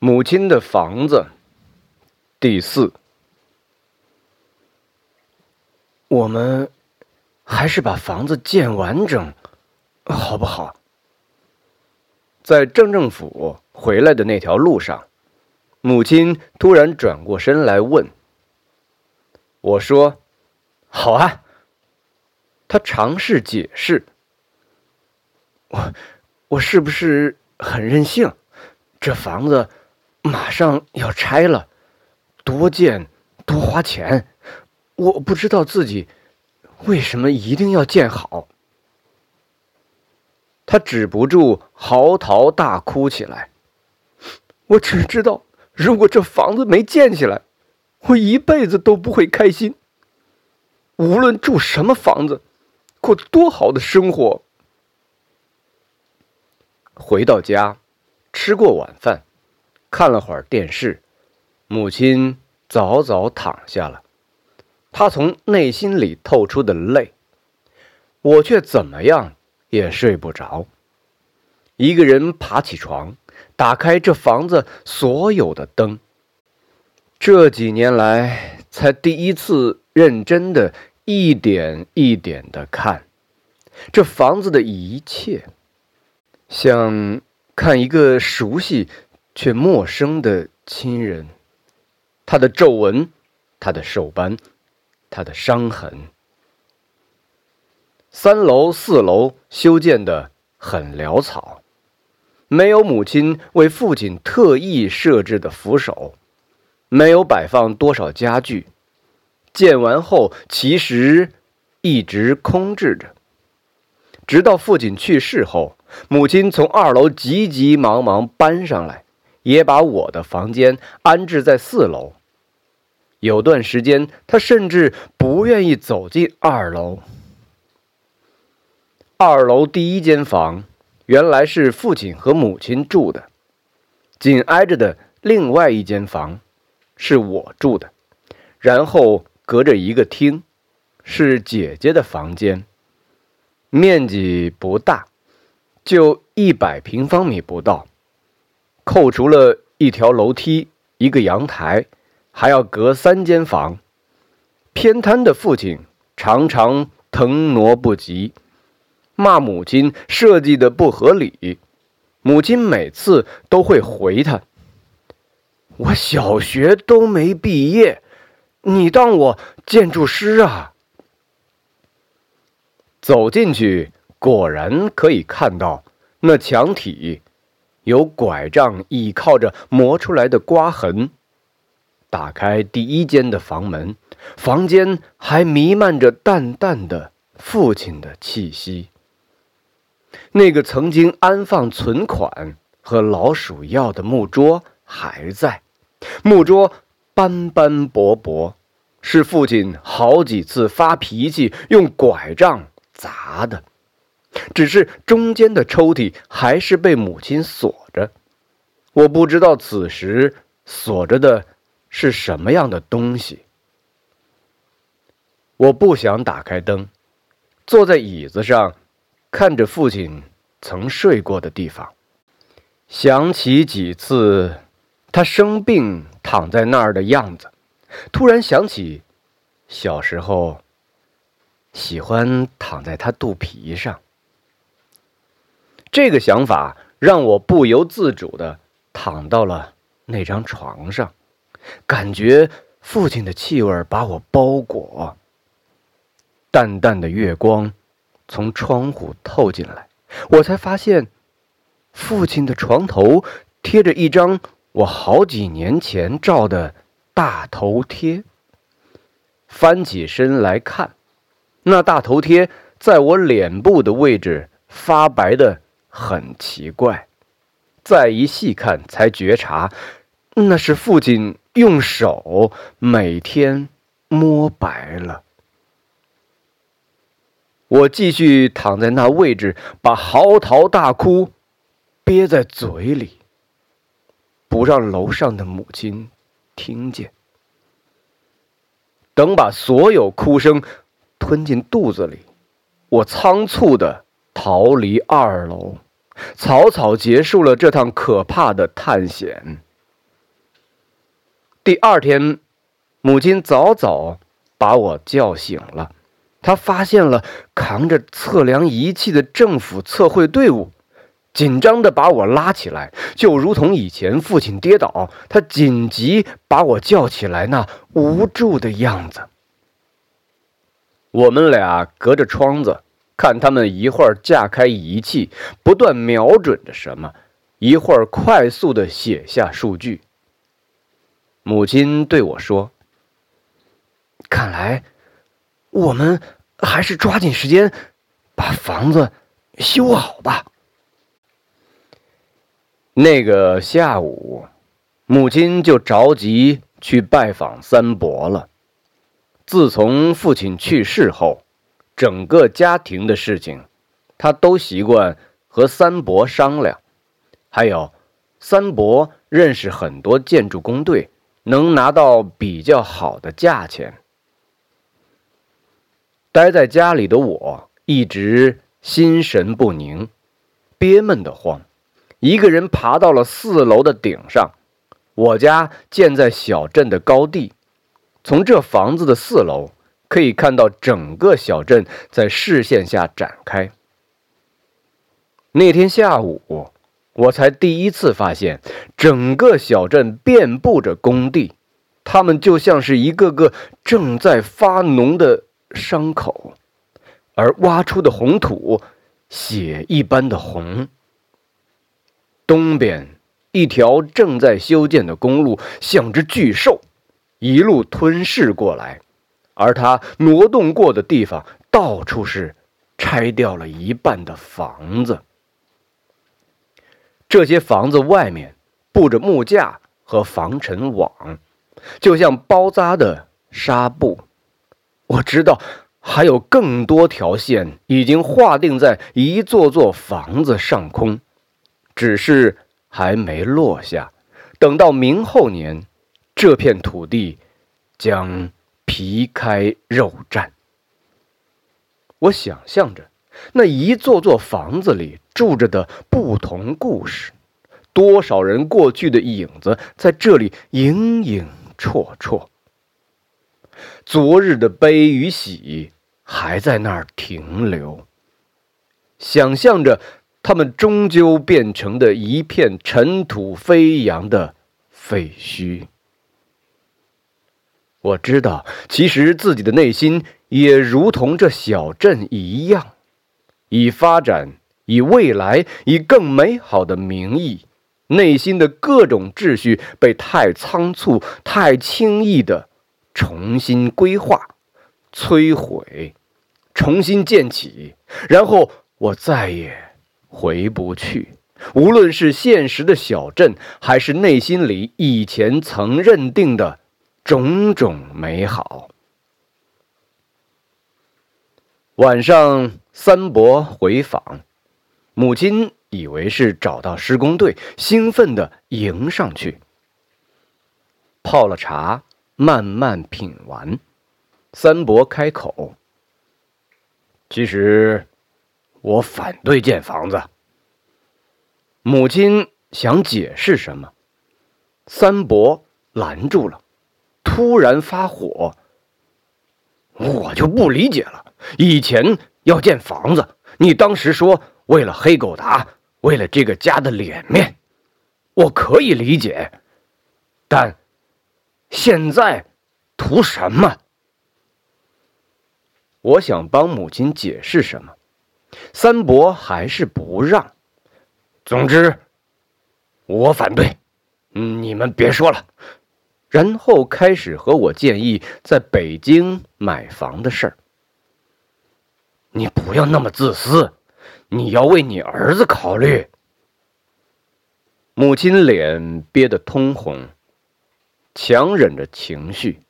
母亲的房子，第四。我们还是把房子建完整，好不好？在镇政府回来的那条路上，母亲突然转过身来问：“我说，好啊。”他尝试解释：“我，我是不是很任性？这房子马上要拆了，多建多花钱。”我不知道自己为什么一定要建好。他止不住嚎啕大哭起来。我只知道，如果这房子没建起来，我一辈子都不会开心。无论住什么房子，过多好的生活。回到家，吃过晚饭，看了会儿电视，母亲早早躺下了。她从内心里透出的泪，我却怎么样也睡不着。一个人爬起床，打开这房子所有的灯。这几年来，才第一次认真的一点一点的看这房子的一切，像看一个熟悉却陌生的亲人，他的皱纹，他的皱斑。他的伤痕。三楼、四楼修建的很潦草，没有母亲为父亲特意设置的扶手，没有摆放多少家具。建完后，其实一直空置着。直到父亲去世后，母亲从二楼急急忙忙搬上来，也把我的房间安置在四楼。有段时间，他甚至不愿意走进二楼。二楼第一间房原来是父亲和母亲住的，紧挨着的另外一间房是我住的，然后隔着一个厅是姐姐的房间。面积不大，就一百平方米不到，扣除了一条楼梯、一个阳台。还要隔三间房，偏瘫的父亲常常腾挪不及，骂母亲设计的不合理。母亲每次都会回他：“我小学都没毕业，你当我建筑师啊？”走进去，果然可以看到那墙体有拐杖倚靠着磨出来的刮痕。打开第一间的房门，房间还弥漫着淡淡的父亲的气息。那个曾经安放存款和老鼠药的木桌还在，木桌斑斑驳驳，是父亲好几次发脾气用拐杖砸的。只是中间的抽屉还是被母亲锁着，我不知道此时锁着的。是什么样的东西？我不想打开灯，坐在椅子上，看着父亲曾睡过的地方，想起几次他生病躺在那儿的样子，突然想起小时候喜欢躺在他肚皮上。这个想法让我不由自主的躺到了那张床上。感觉父亲的气味把我包裹，淡淡的月光从窗户透进来，我才发现，父亲的床头贴着一张我好几年前照的大头贴。翻起身来看，那大头贴在我脸部的位置发白的很奇怪，再一细看才觉察，那是父亲。用手每天摸白了。我继续躺在那位置，把嚎啕大哭憋在嘴里，不让楼上的母亲听见。等把所有哭声吞进肚子里，我仓促的逃离二楼，草草结束了这趟可怕的探险。第二天，母亲早早把我叫醒了。她发现了扛着测量仪器的政府测绘队伍，紧张地把我拉起来，就如同以前父亲跌倒，他紧急把我叫起来那无助的样子。我们俩隔着窗子看他们一会儿架开仪器，不断瞄准着什么，一会儿快速的写下数据。母亲对我说：“看来，我们还是抓紧时间把房子修好吧。”那个下午，母亲就着急去拜访三伯了。自从父亲去世后，整个家庭的事情，他都习惯和三伯商量。还有，三伯认识很多建筑工队。能拿到比较好的价钱。待在家里的我一直心神不宁，憋闷得慌。一个人爬到了四楼的顶上。我家建在小镇的高地，从这房子的四楼可以看到整个小镇在视线下展开。那天下午。我才第一次发现，整个小镇遍布着工地，它们就像是一个个正在发脓的伤口，而挖出的红土，血一般的红。东边一条正在修建的公路，像只巨兽，一路吞噬过来，而他挪动过的地方，到处是拆掉了一半的房子。这些房子外面布着木架和防尘网，就像包扎的纱布。我知道还有更多条线已经划定在一座座房子上空，只是还没落下。等到明后年，这片土地将皮开肉绽。我想象着。那一座座房子里住着的不同故事，多少人过去的影子在这里影影绰绰。昨日的悲与喜还在那儿停留。想象着他们终究变成的一片尘土飞扬的废墟。我知道，其实自己的内心也如同这小镇一样。以发展，以未来，以更美好的名义，内心的各种秩序被太仓促、太轻易的重新规划、摧毁、重新建起，然后我再也回不去。无论是现实的小镇，还是内心里以前曾认定的种种美好，晚上。三伯回访，母亲以为是找到施工队，兴奋地迎上去。泡了茶，慢慢品完，三伯开口：“其实，我反对建房子。”母亲想解释什么，三伯拦住了，突然发火：“我就不理解了，以前……”要建房子，你当时说为了黑狗达，为了这个家的脸面，我可以理解。但现在图什么？我想帮母亲解释什么，三伯还是不让。总之，我反对。你们别说了。然后开始和我建议在北京买房的事儿。你不要那么自私，你要为你儿子考虑。母亲脸憋得通红，强忍着情绪。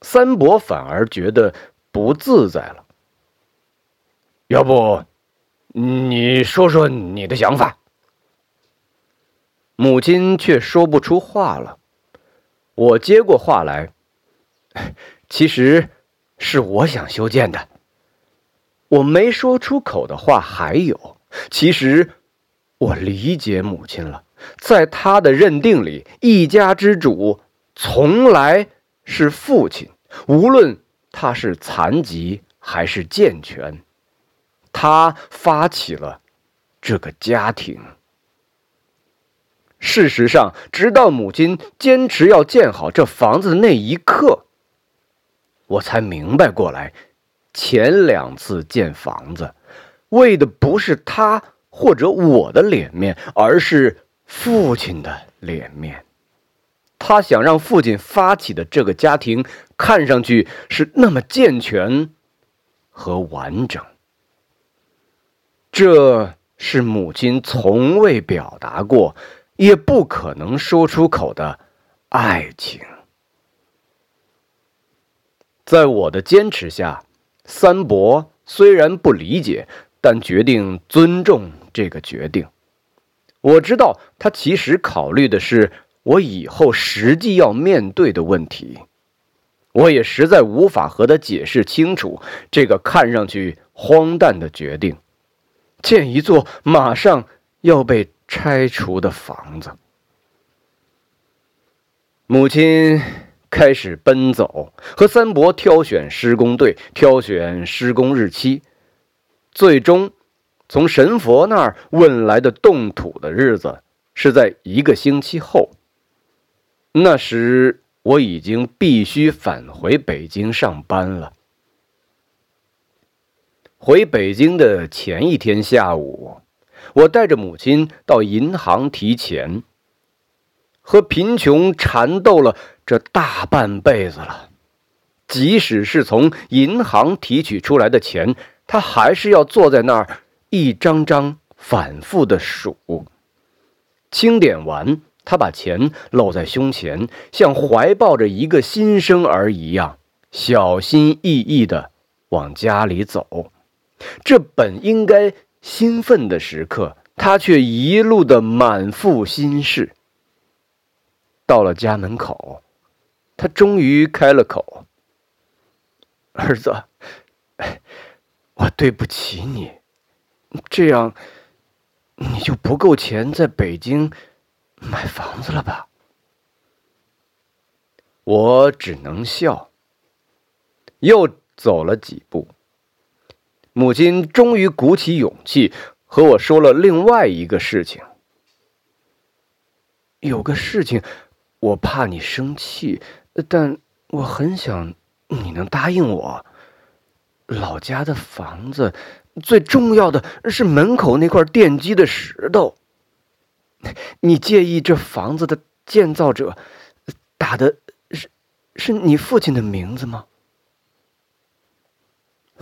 三伯反而觉得不自在了。要不，你说说你的想法。母亲却说不出话了。我接过话来，其实是我想修建的。我没说出口的话还有，其实我理解母亲了。在她的认定里，一家之主从来是父亲，无论他是残疾还是健全，他发起了这个家庭。事实上，直到母亲坚持要建好这房子的那一刻，我才明白过来，前两次建房子，为的不是他或者我的脸面，而是父亲的脸面。他想让父亲发起的这个家庭看上去是那么健全和完整。这是母亲从未表达过。也不可能说出口的爱情，在我的坚持下，三伯虽然不理解，但决定尊重这个决定。我知道他其实考虑的是我以后实际要面对的问题。我也实在无法和他解释清楚这个看上去荒诞的决定：建一座马上要被。拆除的房子，母亲开始奔走，和三伯挑选施工队，挑选施工日期，最终从神佛那儿问来的动土的日子是在一个星期后。那时我已经必须返回北京上班了。回北京的前一天下午。我带着母亲到银行提钱，和贫穷缠斗了这大半辈子了。即使是从银行提取出来的钱，他还是要坐在那儿一张张反复的数。清点完，他把钱搂在胸前，像怀抱着一个新生儿一样，小心翼翼地往家里走。这本应该。兴奋的时刻，他却一路的满腹心事。到了家门口，他终于开了口：“儿子，我对不起你，这样你就不够钱在北京买房子了吧？”我只能笑，又走了几步。母亲终于鼓起勇气和我说了另外一个事情。有个事情，我怕你生气，但我很想你能答应我。老家的房子，最重要的是门口那块奠基的石头。你介意这房子的建造者打的是是你父亲的名字吗？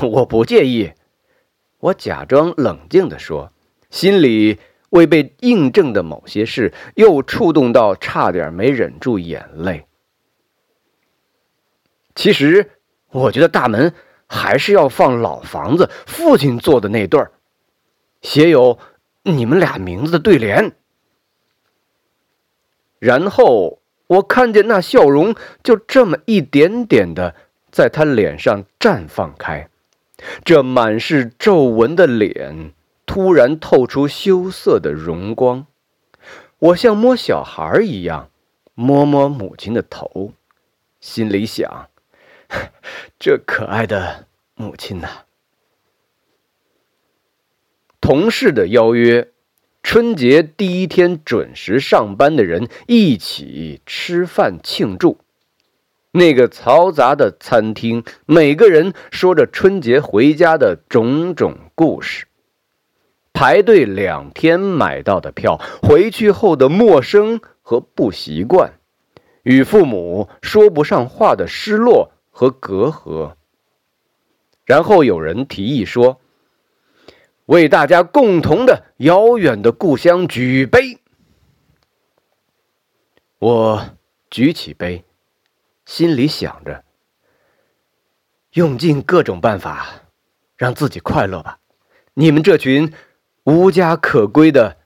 我不介意。我假装冷静地说，心里为被印证的某些事又触动到，差点没忍住眼泪。其实，我觉得大门还是要放老房子，父亲做的那对儿，写有你们俩名字的对联。然后，我看见那笑容就这么一点点的在他脸上绽放开。这满是皱纹的脸突然透出羞涩的荣光，我像摸小孩一样摸摸母亲的头，心里想：这可爱的母亲呐。同事的邀约，春节第一天准时上班的人一起吃饭庆祝。那个嘈杂的餐厅，每个人说着春节回家的种种故事。排队两天买到的票，回去后的陌生和不习惯，与父母说不上话的失落和隔阂。然后有人提议说：“为大家共同的遥远的故乡举杯。”我举起杯。心里想着，用尽各种办法，让自己快乐吧。你们这群无家可归的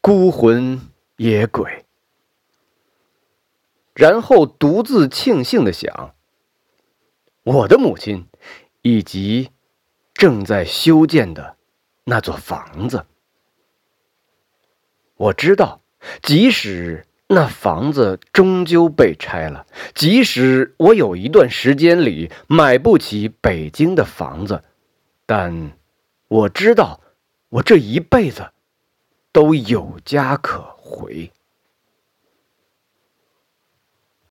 孤魂野鬼。然后独自庆幸的想：我的母亲，以及正在修建的那座房子。我知道，即使那房子终究被拆了。即使我有一段时间里买不起北京的房子，但我知道，我这一辈子都有家可回。